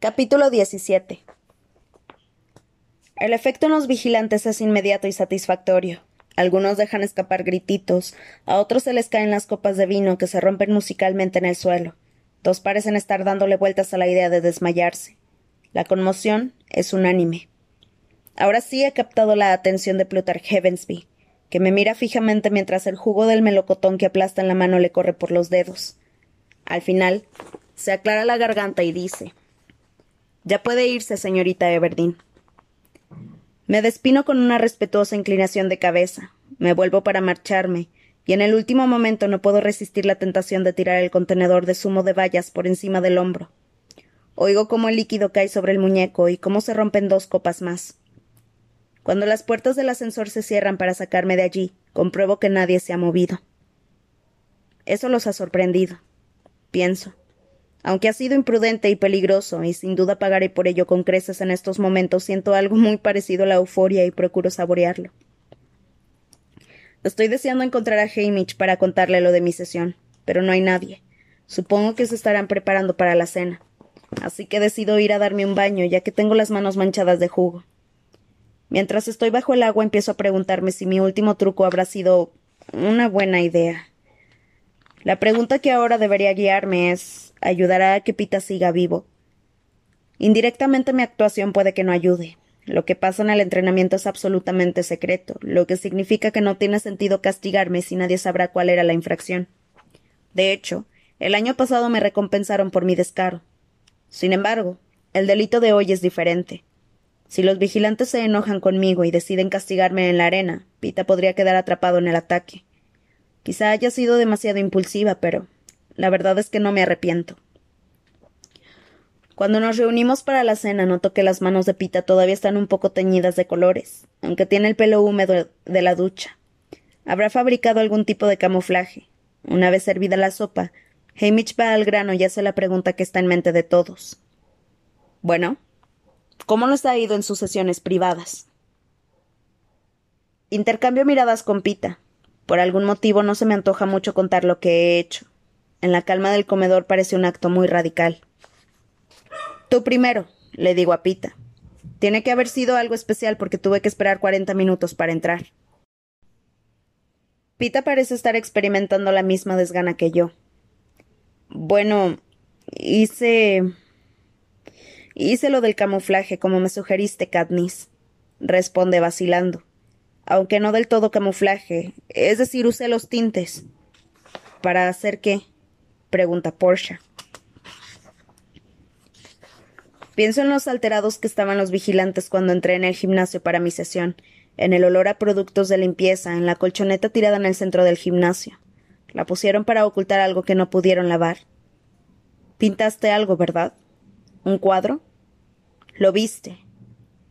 Capítulo 17 El efecto en los vigilantes es inmediato y satisfactorio. Algunos dejan escapar grititos, a otros se les caen las copas de vino que se rompen musicalmente en el suelo. Dos parecen estar dándole vueltas a la idea de desmayarse. La conmoción es unánime. Ahora sí he captado la atención de Plutarch Heavensby, que me mira fijamente mientras el jugo del melocotón que aplasta en la mano le corre por los dedos. Al final, se aclara la garganta y dice Ya puede irse, señorita Everdeen. Me despino con una respetuosa inclinación de cabeza, me vuelvo para marcharme, y en el último momento no puedo resistir la tentación de tirar el contenedor de zumo de bayas por encima del hombro. Oigo cómo el líquido cae sobre el muñeco y cómo se rompen dos copas más. Cuando las puertas del ascensor se cierran para sacarme de allí, compruebo que nadie se ha movido. Eso los ha sorprendido, pienso. Aunque ha sido imprudente y peligroso, y sin duda pagaré por ello con creces en estos momentos, siento algo muy parecido a la euforia y procuro saborearlo. Estoy deseando encontrar a Hamish para contarle lo de mi sesión, pero no hay nadie. Supongo que se estarán preparando para la cena. Así que decido ir a darme un baño, ya que tengo las manos manchadas de jugo. Mientras estoy bajo el agua empiezo a preguntarme si mi último truco habrá sido una buena idea. La pregunta que ahora debería guiarme es ¿ayudará a que Pita siga vivo? Indirectamente mi actuación puede que no ayude. Lo que pasa en el entrenamiento es absolutamente secreto, lo que significa que no tiene sentido castigarme si nadie sabrá cuál era la infracción. De hecho, el año pasado me recompensaron por mi descaro. Sin embargo, el delito de hoy es diferente. Si los vigilantes se enojan conmigo y deciden castigarme en la arena, Pita podría quedar atrapado en el ataque. Quizá haya sido demasiado impulsiva, pero la verdad es que no me arrepiento. Cuando nos reunimos para la cena noto que las manos de Pita todavía están un poco teñidas de colores, aunque tiene el pelo húmedo de la ducha. Habrá fabricado algún tipo de camuflaje. Una vez servida la sopa, Hamish va al grano y hace la pregunta que está en mente de todos. Bueno, ¿Cómo nos ha ido en sus sesiones privadas? Intercambio miradas con Pita. Por algún motivo no se me antoja mucho contar lo que he hecho. En la calma del comedor parece un acto muy radical. Tú primero, le digo a Pita. Tiene que haber sido algo especial porque tuve que esperar cuarenta minutos para entrar. Pita parece estar experimentando la misma desgana que yo. Bueno, hice. Hice lo del camuflaje, como me sugeriste, Katniss, responde vacilando. Aunque no del todo camuflaje, es decir, usé los tintes. ¿Para hacer qué? Pregunta Portia. Pienso en los alterados que estaban los vigilantes cuando entré en el gimnasio para mi sesión, en el olor a productos de limpieza, en la colchoneta tirada en el centro del gimnasio. La pusieron para ocultar algo que no pudieron lavar. Pintaste algo, ¿verdad? ¿Un cuadro? ¿Lo viste?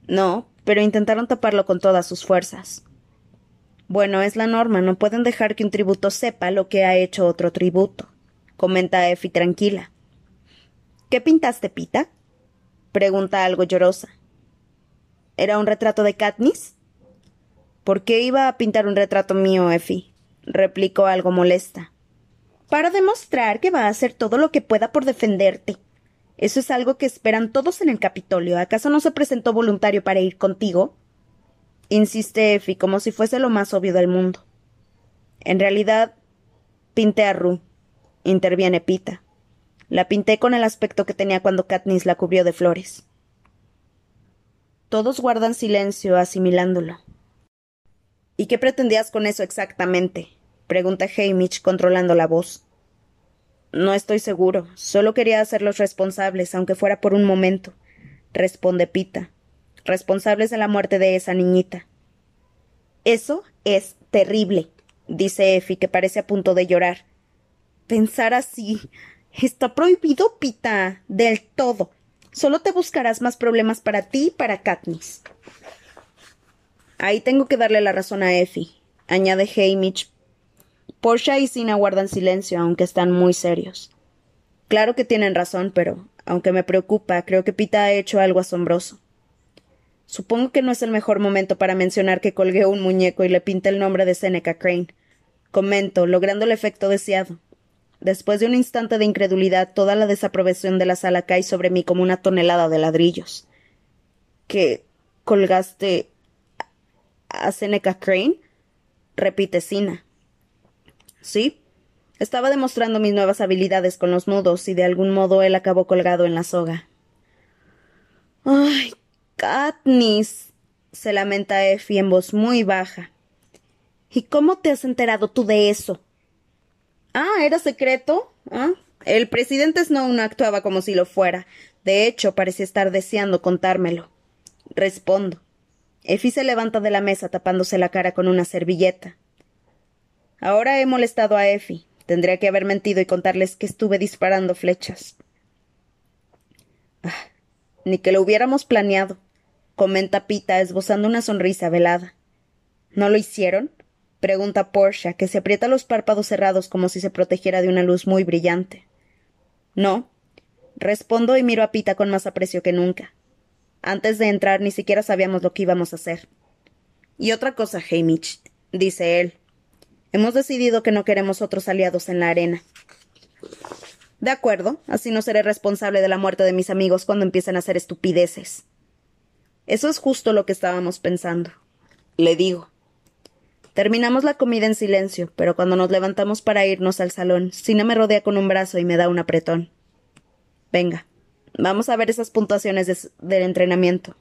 No, pero intentaron taparlo con todas sus fuerzas. Bueno, es la norma, no pueden dejar que un tributo sepa lo que ha hecho otro tributo, comenta Effie tranquila. ¿Qué pintaste, Pita? pregunta algo llorosa. ¿Era un retrato de Katniss? ¿Por qué iba a pintar un retrato mío, Effie? replicó algo molesta. Para demostrar que va a hacer todo lo que pueda por defenderte, eso es algo que esperan todos en el Capitolio. ¿Acaso no se presentó voluntario para ir contigo? Insiste Effie, como si fuese lo más obvio del mundo. En realidad, pinté a Rue, interviene Pita. La pinté con el aspecto que tenía cuando Katniss la cubrió de flores. Todos guardan silencio, asimilándolo. ¿Y qué pretendías con eso exactamente? pregunta Hamish, controlando la voz. No estoy seguro. Solo quería hacerlos responsables, aunque fuera por un momento, responde Pita. Responsables de la muerte de esa niñita. Eso es terrible, dice Effie, que parece a punto de llorar. Pensar así. Está prohibido, Pita. Del todo. Solo te buscarás más problemas para ti y para Katniss. Ahí tengo que darle la razón a Effie, añade Hamish, Portia y Sina guardan silencio, aunque están muy serios. Claro que tienen razón, pero, aunque me preocupa, creo que Pita ha hecho algo asombroso. Supongo que no es el mejor momento para mencionar que colgué un muñeco y le pinté el nombre de Seneca Crane. Comento, logrando el efecto deseado. Después de un instante de incredulidad, toda la desaprobación de la sala cae sobre mí como una tonelada de ladrillos. ¿Que colgaste a Seneca Crane? repite Sina. Sí. Estaba demostrando mis nuevas habilidades con los nudos y de algún modo él acabó colgado en la soga. Ay, Katniss, se lamenta Effie en voz muy baja. ¿Y cómo te has enterado tú de eso? Ah, ¿era secreto? ¿Ah? El presidente Snow no actuaba como si lo fuera. De hecho, parecía estar deseando contármelo. Respondo. Effie se levanta de la mesa tapándose la cara con una servilleta. Ahora he molestado a Effie. Tendría que haber mentido y contarles que estuve disparando flechas. Ah, ni que lo hubiéramos planeado, comenta Pita, esbozando una sonrisa velada. ¿No lo hicieron? Pregunta Portia, que se aprieta los párpados cerrados como si se protegiera de una luz muy brillante. No. Respondo y miro a Pita con más aprecio que nunca. Antes de entrar ni siquiera sabíamos lo que íbamos a hacer. Y otra cosa, Hamish, dice él. Hemos decidido que no queremos otros aliados en la arena. De acuerdo, así no seré responsable de la muerte de mis amigos cuando empiecen a hacer estupideces. Eso es justo lo que estábamos pensando. Le digo. Terminamos la comida en silencio, pero cuando nos levantamos para irnos al salón, Sina me rodea con un brazo y me da un apretón. Venga, Vamos a ver esas puntuaciones del entrenamiento.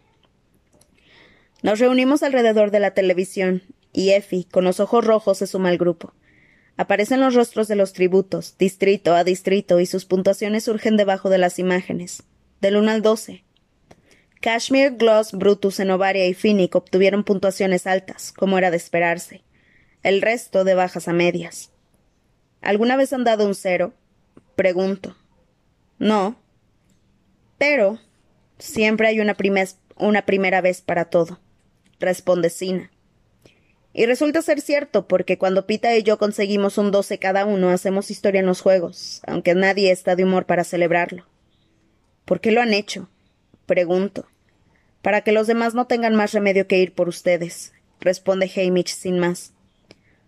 Nos reunimos alrededor de la televisión y Effie, con los ojos rojos, se suma al grupo. Aparecen los rostros de los tributos, distrito a distrito, y sus puntuaciones surgen debajo de las imágenes, del 1 al 12. Kashmir, Gloss, Brutus, Enovaria y Finnick obtuvieron puntuaciones altas, como era de esperarse. El resto de bajas a medias. ¿Alguna vez han dado un cero? Pregunto. No, pero siempre hay una, una primera vez para todo, responde Sina. Y resulta ser cierto, porque cuando Pita y yo conseguimos un doce cada uno, hacemos historia en los juegos, aunque nadie está de humor para celebrarlo. ¿Por qué lo han hecho? Pregunto. Para que los demás no tengan más remedio que ir por ustedes, responde Hamish sin más.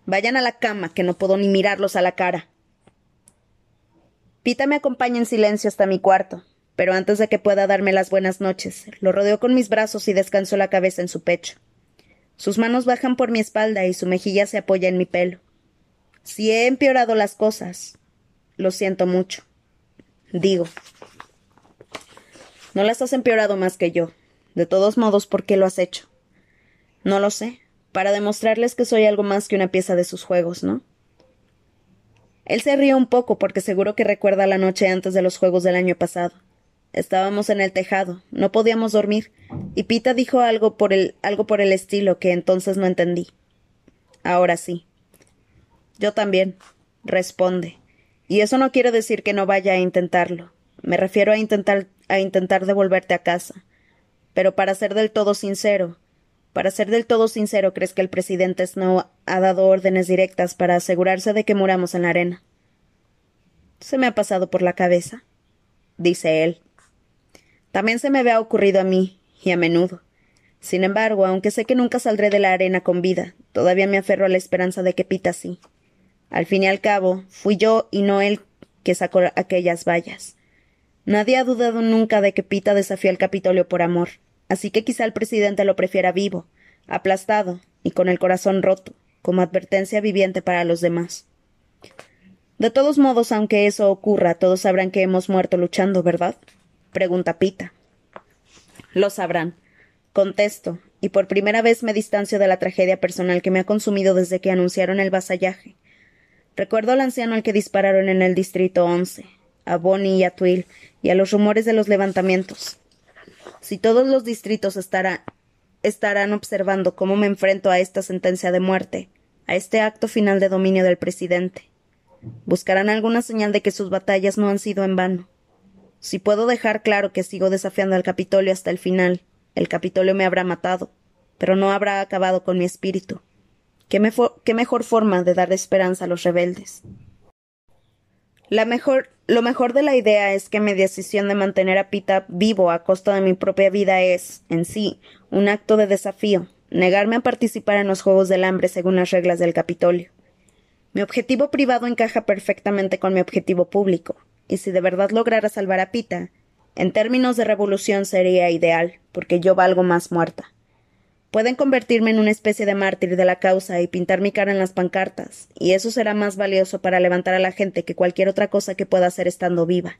Vayan a la cama, que no puedo ni mirarlos a la cara. Pita me acompaña en silencio hasta mi cuarto, pero antes de que pueda darme las buenas noches, lo rodeo con mis brazos y descanso la cabeza en su pecho. Sus manos bajan por mi espalda y su mejilla se apoya en mi pelo. Si he empeorado las cosas, lo siento mucho. Digo. No las has empeorado más que yo. De todos modos, ¿por qué lo has hecho? No lo sé. Para demostrarles que soy algo más que una pieza de sus juegos, ¿no? Él se ríe un poco porque seguro que recuerda la noche antes de los juegos del año pasado. Estábamos en el tejado, no podíamos dormir, y Pita dijo algo por el, algo por el estilo que entonces no entendí. Ahora sí. Yo también, responde. Y eso no quiere decir que no vaya a intentarlo. Me refiero a intentar, a intentar devolverte a casa. Pero para ser del todo sincero, para ser del todo sincero, ¿crees que el presidente Snow ha dado órdenes directas para asegurarse de que muramos en la arena? Se me ha pasado por la cabeza, dice él. También se me había ocurrido a mí, y a menudo. Sin embargo, aunque sé que nunca saldré de la arena con vida, todavía me aferro a la esperanza de que Pita sí. Al fin y al cabo, fui yo y no él que sacó aquellas vallas. Nadie ha dudado nunca de que Pita desafió al Capitolio por amor, así que quizá el presidente lo prefiera vivo, aplastado y con el corazón roto, como advertencia viviente para los demás. De todos modos, aunque eso ocurra, todos sabrán que hemos muerto luchando, ¿verdad? pregunta Pita. Lo sabrán. Contesto, y por primera vez me distancio de la tragedia personal que me ha consumido desde que anunciaron el vasallaje. Recuerdo al anciano al que dispararon en el distrito once, a Bonnie y a Twill, y a los rumores de los levantamientos. Si todos los distritos estarán observando cómo me enfrento a esta sentencia de muerte, a este acto final de dominio del presidente, buscarán alguna señal de que sus batallas no han sido en vano. Si puedo dejar claro que sigo desafiando al Capitolio hasta el final, el Capitolio me habrá matado, pero no habrá acabado con mi espíritu. ¿Qué, mejor forma de dar esperanza a los rebeldes? La mejor, lo mejor de la idea es que mi decisión de mantener a Pita vivo a costa de mi propia vida es, en sí, un acto de desafío, negarme a participar en los Juegos del Hambre según las reglas del Capitolio. Mi objetivo privado encaja perfectamente con mi objetivo público, y si de verdad lograra salvar a Pita, en términos de revolución sería ideal, porque yo valgo más muerta. Pueden convertirme en una especie de mártir de la causa y pintar mi cara en las pancartas, y eso será más valioso para levantar a la gente que cualquier otra cosa que pueda hacer estando viva.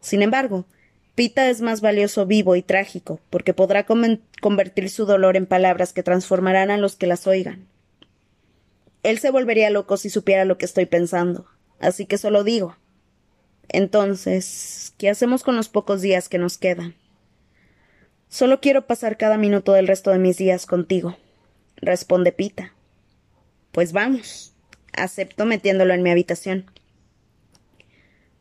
Sin embargo, Pita es más valioso vivo y trágico, porque podrá convertir su dolor en palabras que transformarán a los que las oigan. Él se volvería loco si supiera lo que estoy pensando, así que solo digo. Entonces, ¿qué hacemos con los pocos días que nos quedan? Solo quiero pasar cada minuto del resto de mis días contigo, responde Pita. Pues vamos, acepto metiéndolo en mi habitación.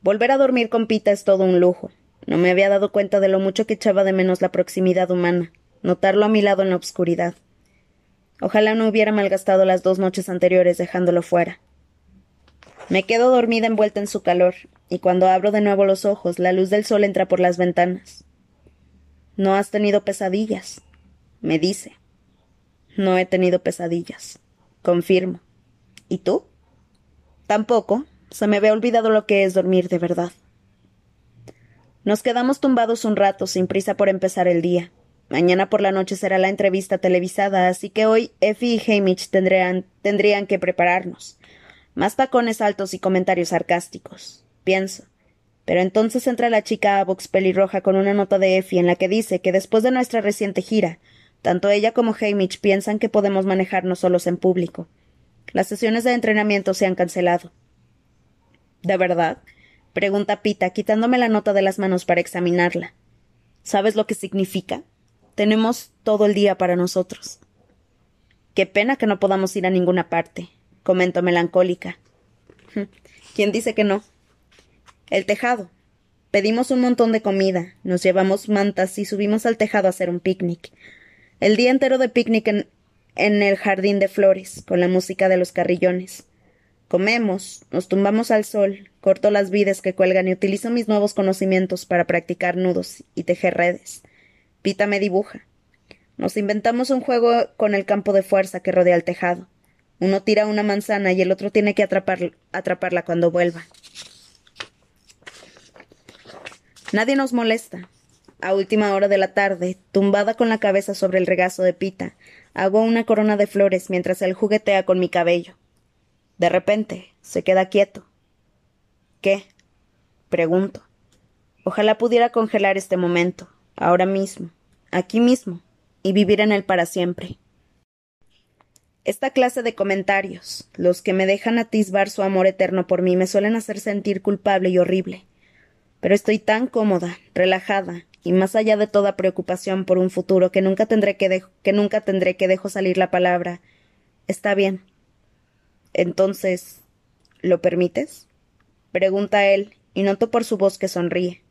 Volver a dormir con Pita es todo un lujo. No me había dado cuenta de lo mucho que echaba de menos la proximidad humana, notarlo a mi lado en la oscuridad. Ojalá no hubiera malgastado las dos noches anteriores dejándolo fuera. Me quedo dormida envuelta en su calor, y cuando abro de nuevo los ojos, la luz del sol entra por las ventanas. No has tenido pesadillas, me dice. No he tenido pesadillas, confirmo. ¿Y tú? Tampoco. Se me había olvidado lo que es dormir de verdad. Nos quedamos tumbados un rato, sin prisa por empezar el día. Mañana por la noche será la entrevista televisada, así que hoy Effie y Hamish tendrían, tendrían que prepararnos. Más tacones altos y comentarios sarcásticos. Pienso. Pero entonces entra la chica a pelirroja con una nota de Effie en la que dice que después de nuestra reciente gira, tanto ella como Hamish piensan que podemos manejarnos solos en público. Las sesiones de entrenamiento se han cancelado. ¿De verdad? pregunta Pita, quitándome la nota de las manos para examinarla. ¿Sabes lo que significa? Tenemos todo el día para nosotros. Qué pena que no podamos ir a ninguna parte, comento melancólica. ¿Quién dice que no? El tejado. Pedimos un montón de comida, nos llevamos mantas y subimos al tejado a hacer un picnic. El día entero de picnic en, el jardín de flores, con la música de los carrillones. Comemos, nos tumbamos al sol, corto las vides que cuelgan y utilizo mis nuevos conocimientos para practicar nudos y tejer redes. Pita me dibuja. Nos inventamos un juego con el campo de fuerza que rodea el tejado. Uno tira una manzana y el otro tiene que atraparla cuando vuelva. Nadie nos molesta. A última hora de la tarde, tumbada con la cabeza sobre el regazo de Pita, hago una corona de flores mientras él juguetea con mi cabello. De repente, se queda quieto. ¿Qué? Pregunto. Ojalá pudiera congelar este momento, ahora mismo, aquí mismo, y vivir en él para siempre. Esta clase de comentarios, los que me dejan atisbar su amor eterno por mí, me suelen hacer sentir culpable y horrible. Pero estoy tan cómoda, relajada, y más allá de toda preocupación por un futuro que nunca tendré que, que nunca tendré que dejo salir la palabra. Está bien. Entonces, ¿lo permites? pregunta él, y noto por su voz que sonríe.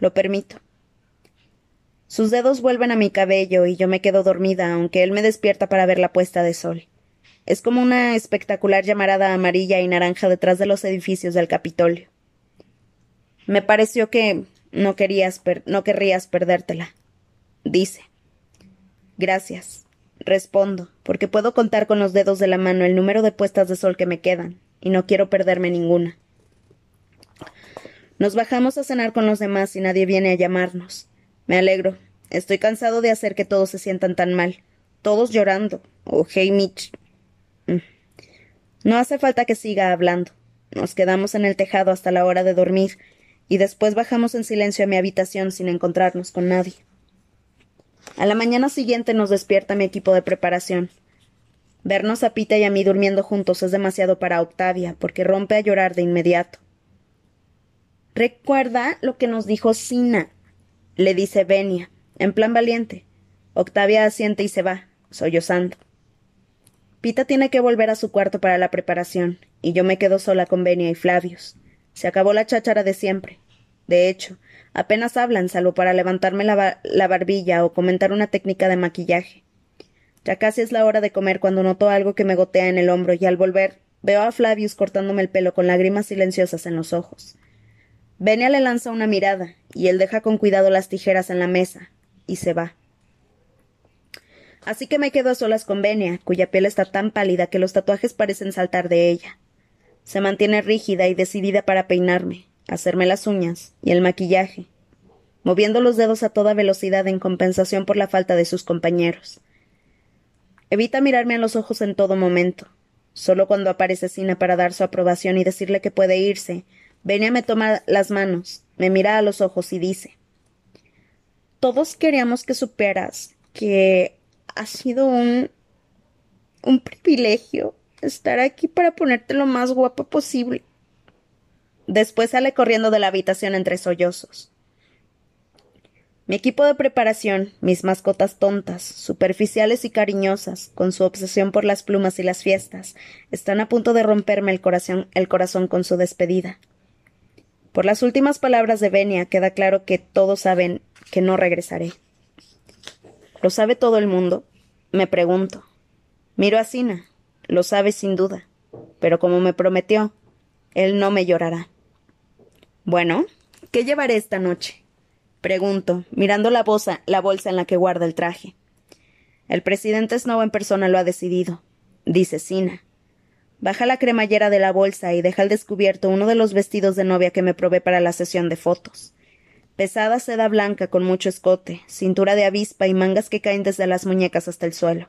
Lo permito. Sus dedos vuelven a mi cabello y yo me quedo dormida, aunque él me despierta para ver la puesta de sol. Es como una espectacular llamarada amarilla y naranja detrás de los edificios del Capitolio. Me pareció que no querías no querrías perdértela. Dice. Gracias. Respondo, porque puedo contar con los dedos de la mano el número de puestas de sol que me quedan, y no quiero perderme ninguna. Nos bajamos a cenar con los demás y nadie viene a llamarnos. Me alegro. Estoy cansado de hacer que todos se sientan tan mal. Todos llorando. Oh, hey, Mitch. Mm. No hace falta que siga hablando. Nos quedamos en el tejado hasta la hora de dormir, y después bajamos en silencio a mi habitación sin encontrarnos con nadie. A la mañana siguiente nos despierta mi equipo de preparación. Vernos a Pita y a mí durmiendo juntos es demasiado para Octavia, porque rompe a llorar de inmediato. Recuerda lo que nos dijo Sina, le dice Benia, en plan valiente. Octavia asiente y se va, sollozando. Pita tiene que volver a su cuarto para la preparación, y yo me quedo sola con Benia y Flavius. Se acabó la cháchara de siempre. De hecho, Apenas hablan, salvo para levantarme la, la barbilla o comentar una técnica de maquillaje. Ya casi es la hora de comer cuando noto algo que me gotea en el hombro y al volver veo a Flavius cortándome el pelo con lágrimas silenciosas en los ojos. Benia le lanza una mirada y él deja con cuidado las tijeras en la mesa y se va. Así que me quedo a solas con Benia, cuya piel está tan pálida que los tatuajes parecen saltar de ella. Se mantiene rígida y decidida para peinarme, hacerme las uñas y el maquillaje, moviendo los dedos a toda velocidad en compensación por la falta de sus compañeros. Evita mirarme a los ojos en todo momento. Solo cuando aparece Sina para dar su aprobación y decirle que puede irse, Benia me toma las manos, me mira a los ojos y dice Todos queríamos que supieras que ha sido un un privilegio estar aquí para ponerte lo más guapo posible. Después sale corriendo de la habitación entre sollozos. Mi equipo de preparación, mis mascotas tontas, superficiales y cariñosas, con su obsesión por las plumas y las fiestas, están a punto de romperme el corazón, el corazón con su despedida. Por las últimas palabras de Benia queda claro que todos saben que no regresaré. ¿Lo sabe todo el mundo? Me pregunto. Miro a Sina. Lo sabe sin duda. Pero como me prometió, él no me llorará. Bueno, ¿qué llevaré esta noche? Pregunto, mirando la bolsa, la bolsa en la que guarda el traje. El presidente Snow en persona lo ha decidido, dice Sina. Baja la cremallera de la bolsa y deja al descubierto uno de los vestidos de novia que me probé para la sesión de fotos. Pesada seda blanca con mucho escote, cintura de avispa y mangas que caen desde las muñecas hasta el suelo.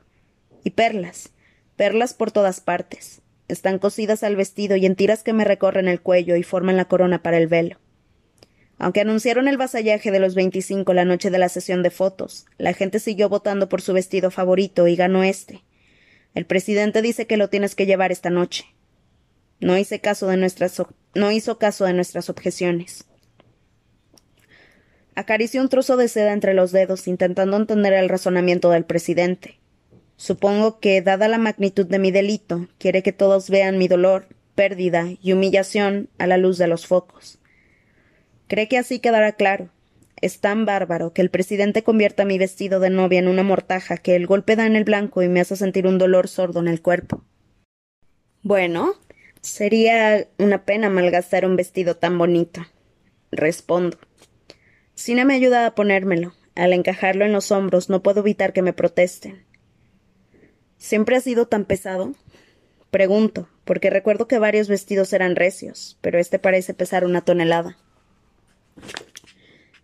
Y perlas, perlas por todas partes. Están cosidas al vestido y en tiras que me recorren el cuello y forman la corona para el velo. Aunque anunciaron el vasallaje de los veinticinco la noche de la sesión de fotos, la gente siguió votando por su vestido favorito y ganó este. El presidente dice que lo tienes que llevar esta noche. No, hice caso de nuestras, no hizo caso de nuestras objeciones. Acarició un trozo de seda entre los dedos, intentando entender el razonamiento del presidente. Supongo que, dada la magnitud de mi delito, quiere que todos vean mi dolor, pérdida y humillación a la luz de los focos. Cree que así quedará claro. Es tan bárbaro que el presidente convierta mi vestido de novia en una mortaja que el golpe da en el blanco y me hace sentir un dolor sordo en el cuerpo. Bueno, sería una pena malgastar un vestido tan bonito. Respondo. Sina me ayuda a ponérmelo. Al encajarlo en los hombros no puedo evitar que me protesten. ¿Siempre ha sido tan pesado? Pregunto, porque recuerdo que varios vestidos eran recios, pero este parece pesar una tonelada.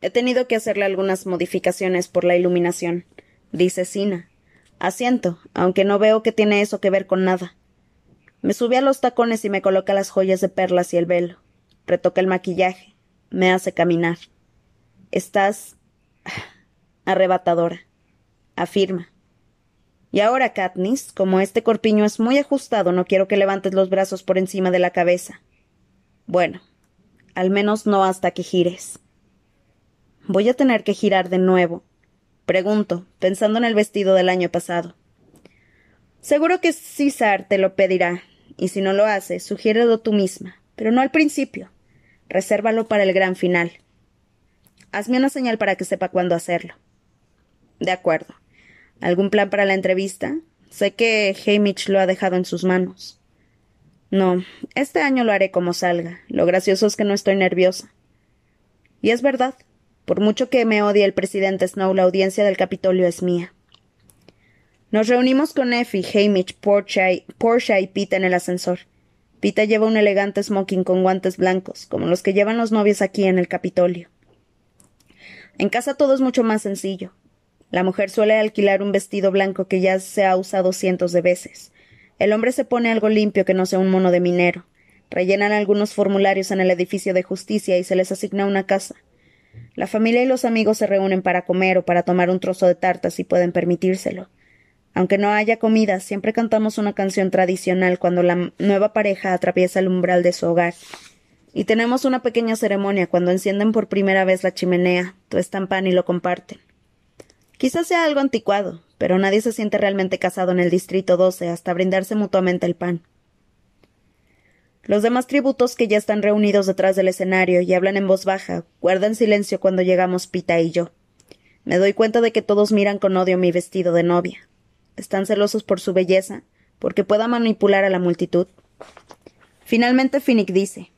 He tenido que hacerle algunas modificaciones por la iluminación, dice Sina. Asiento, aunque no veo que tiene eso que ver con nada. Me sube a los tacones y me coloca las joyas de perlas y el velo. Retoca el maquillaje. Me hace caminar. Estás arrebatadora. Afirma. Y ahora, Katniss, como este corpiño es muy ajustado, no quiero que levantes los brazos por encima de la cabeza. Bueno, al menos no hasta que gires. Voy a tener que girar de nuevo. Pregunto, pensando en el vestido del año pasado. Seguro que César te lo pedirá, y si no lo hace, sugiérelo tú misma, pero no al principio. Resérvalo para el gran final. Hazme una señal para que sepa cuándo hacerlo. De acuerdo. ¿Algún plan para la entrevista? Sé que Hamish lo ha dejado en sus manos. No, este año lo haré como salga. Lo gracioso es que no estoy nerviosa. Y es verdad. Por mucho que me odie el presidente Snow, la audiencia del Capitolio es mía. Nos reunimos con Effie, Hamish, Portia y Pita en el ascensor. Pita lleva un elegante smoking con guantes blancos, como los que llevan los novios aquí en el Capitolio. En casa todo es mucho más sencillo. La mujer suele alquilar un vestido blanco que ya se ha usado cientos de veces. El hombre se pone algo limpio que no sea un mono de minero. Rellenan algunos formularios en el edificio de justicia y se les asigna una casa. La familia y los amigos se reúnen para comer o para tomar un trozo de tarta si pueden permitírselo. Aunque no haya comida, siempre cantamos una canción tradicional cuando la nueva pareja atraviesa el umbral de su hogar. Y tenemos una pequeña ceremonia cuando encienden por primera vez la chimenea, tuestan pan y lo comparten. Quizás sea algo anticuado, pero nadie se siente realmente casado en el Distrito 12 hasta brindarse mutuamente el pan. Los demás tributos que ya están reunidos detrás del escenario y hablan en voz baja guardan silencio cuando llegamos Pita y yo. Me doy cuenta de que todos miran con odio mi vestido de novia. Están celosos por su belleza, porque pueda manipular a la multitud. Finalmente Finnick dice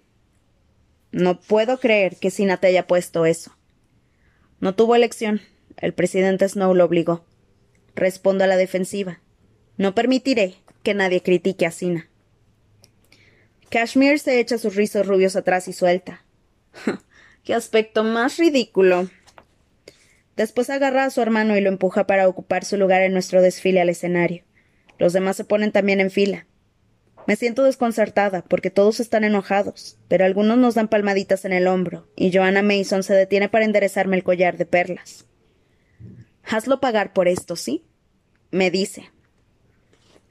No puedo creer que Sina te haya puesto eso. No tuvo elección. El presidente Snow lo obligó. Respondo a la defensiva. No permitiré que nadie critique a Sina. Kashmir se echa sus rizos rubios atrás y suelta. ¡Qué aspecto más ridículo! Después agarra a su hermano y lo empuja para ocupar su lugar en nuestro desfile al escenario. Los demás se ponen también en fila. Me siento desconcertada porque todos están enojados, pero algunos nos dan palmaditas en el hombro, y Joanna Mason se detiene para enderezarme el collar de perlas. Hazlo pagar por esto, ¿sí? me dice.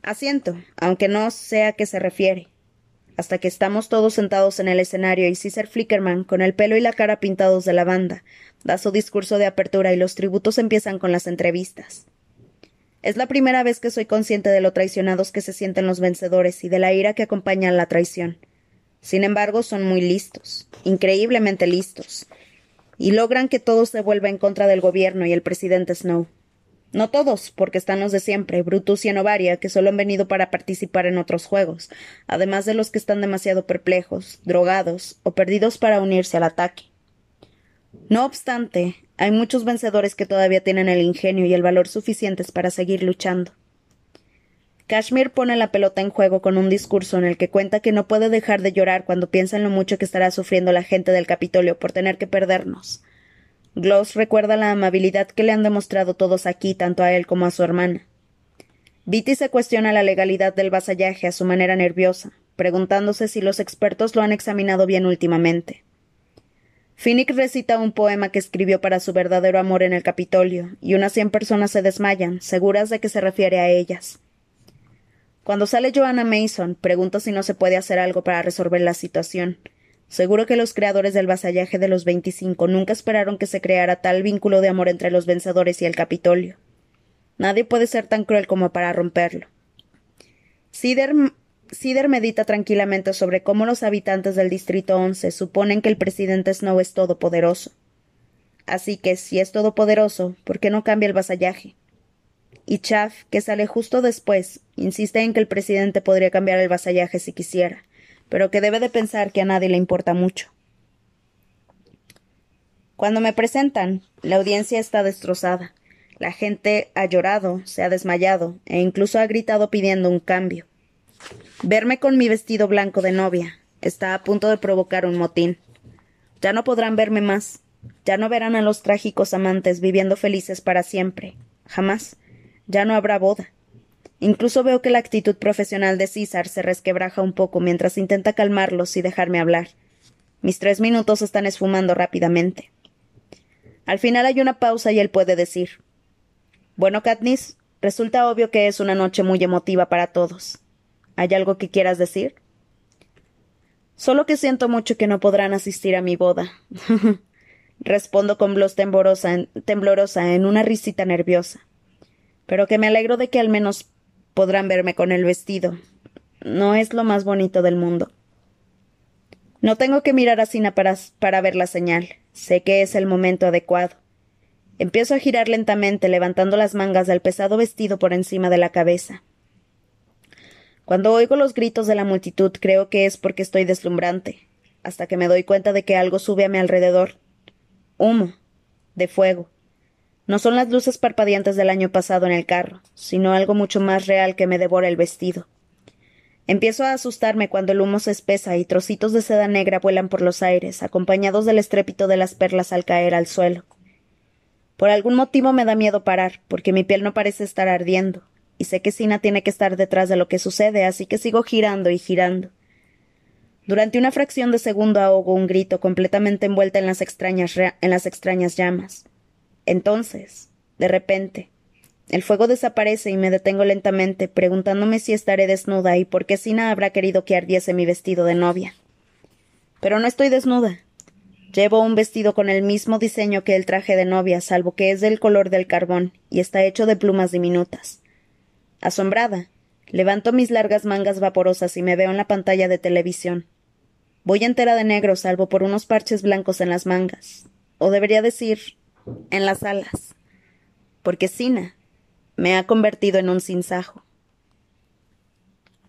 Asiento, aunque no sé a qué se refiere. Hasta que estamos todos sentados en el escenario y César Flickerman, con el pelo y la cara pintados de lavanda, da su discurso de apertura y los tributos empiezan con las entrevistas. Es la primera vez que soy consciente de lo traicionados que se sienten los vencedores y de la ira que acompaña a la traición. Sin embargo, son muy listos, increíblemente listos, y logran que todo se vuelva en contra del gobierno y el presidente Snow. No todos, porque están los de siempre, Brutus y Enovaria, que solo han venido para participar en otros juegos, además de los que están demasiado perplejos, drogados o perdidos para unirse al ataque. No obstante, hay muchos vencedores que todavía tienen el ingenio y el valor suficientes para seguir luchando. Kashmir pone la pelota en juego con un discurso en el que cuenta que no puede dejar de llorar cuando piensa en lo mucho que estará sufriendo la gente del Capitolio por tener que perdernos. Gloss recuerda la amabilidad que le han demostrado todos aquí, tanto a él como a su hermana. Viti se cuestiona la legalidad del vasallaje a su manera nerviosa, preguntándose si los expertos lo han examinado bien últimamente. Finnick recita un poema que escribió para su verdadero amor en el Capitolio, y unas cien personas se desmayan, seguras de que se refiere a ellas. Cuando sale Joanna Mason, pregunto si no se puede hacer algo para resolver la situación. Seguro que los creadores del vasallaje de los veinticinco nunca esperaron que se creara tal vínculo de amor entre los vencedores y el Capitolio. Nadie puede ser tan cruel como para romperlo. Sider Sider medita tranquilamente sobre cómo los habitantes del Distrito 11 suponen que el presidente Snow es todopoderoso. Así que, si es todopoderoso, ¿por qué no cambia el vasallaje? Y Chaff, que sale justo después, insiste en que el presidente podría cambiar el vasallaje si quisiera, pero que debe de pensar que a nadie le importa mucho. Cuando me presentan, la audiencia está destrozada. La gente ha llorado, se ha desmayado e incluso ha gritado pidiendo un cambio. Verme con mi vestido blanco de novia está a punto de provocar un motín. Ya no podrán verme más. Ya no verán a los trágicos amantes viviendo felices para siempre. Jamás. Ya no habrá boda. Incluso veo que la actitud profesional de César se resquebraja un poco mientras intenta calmarlos y dejarme hablar. Mis tres minutos están esfumando rápidamente. Al final hay una pausa y él puede decir Bueno, Katniss, resulta obvio que es una noche muy emotiva para todos. ¿Hay algo que quieras decir? Solo que siento mucho que no podrán asistir a mi boda. Respondo con voz temblorosa en, temblorosa en una risita nerviosa. Pero que me alegro de que al menos podrán verme con el vestido. No es lo más bonito del mundo. No tengo que mirar a Sina para, para ver la señal. Sé que es el momento adecuado. Empiezo a girar lentamente, levantando las mangas del pesado vestido por encima de la cabeza. Cuando oigo los gritos de la multitud creo que es porque estoy deslumbrante, hasta que me doy cuenta de que algo sube a mi alrededor. Humo. De fuego. No son las luces parpadeantes del año pasado en el carro, sino algo mucho más real que me devora el vestido. Empiezo a asustarme cuando el humo se espesa y trocitos de seda negra vuelan por los aires, acompañados del estrépito de las perlas al caer al suelo. Por algún motivo me da miedo parar, porque mi piel no parece estar ardiendo, y sé que Sina tiene que estar detrás de lo que sucede, así que sigo girando y girando. Durante una fracción de segundo ahogo un grito completamente envuelta en las extrañas, en las extrañas llamas. Entonces, de repente, el fuego desaparece y me detengo lentamente, preguntándome si estaré desnuda y por qué Sina habrá querido que ardiese mi vestido de novia. Pero no estoy desnuda. Llevo un vestido con el mismo diseño que el traje de novia, salvo que es del color del carbón y está hecho de plumas diminutas. Asombrada, levanto mis largas mangas vaporosas y me veo en la pantalla de televisión. Voy entera de negro salvo por unos parches blancos en las mangas, o debería decir, en las alas, porque Sina me ha convertido en un sinsajo.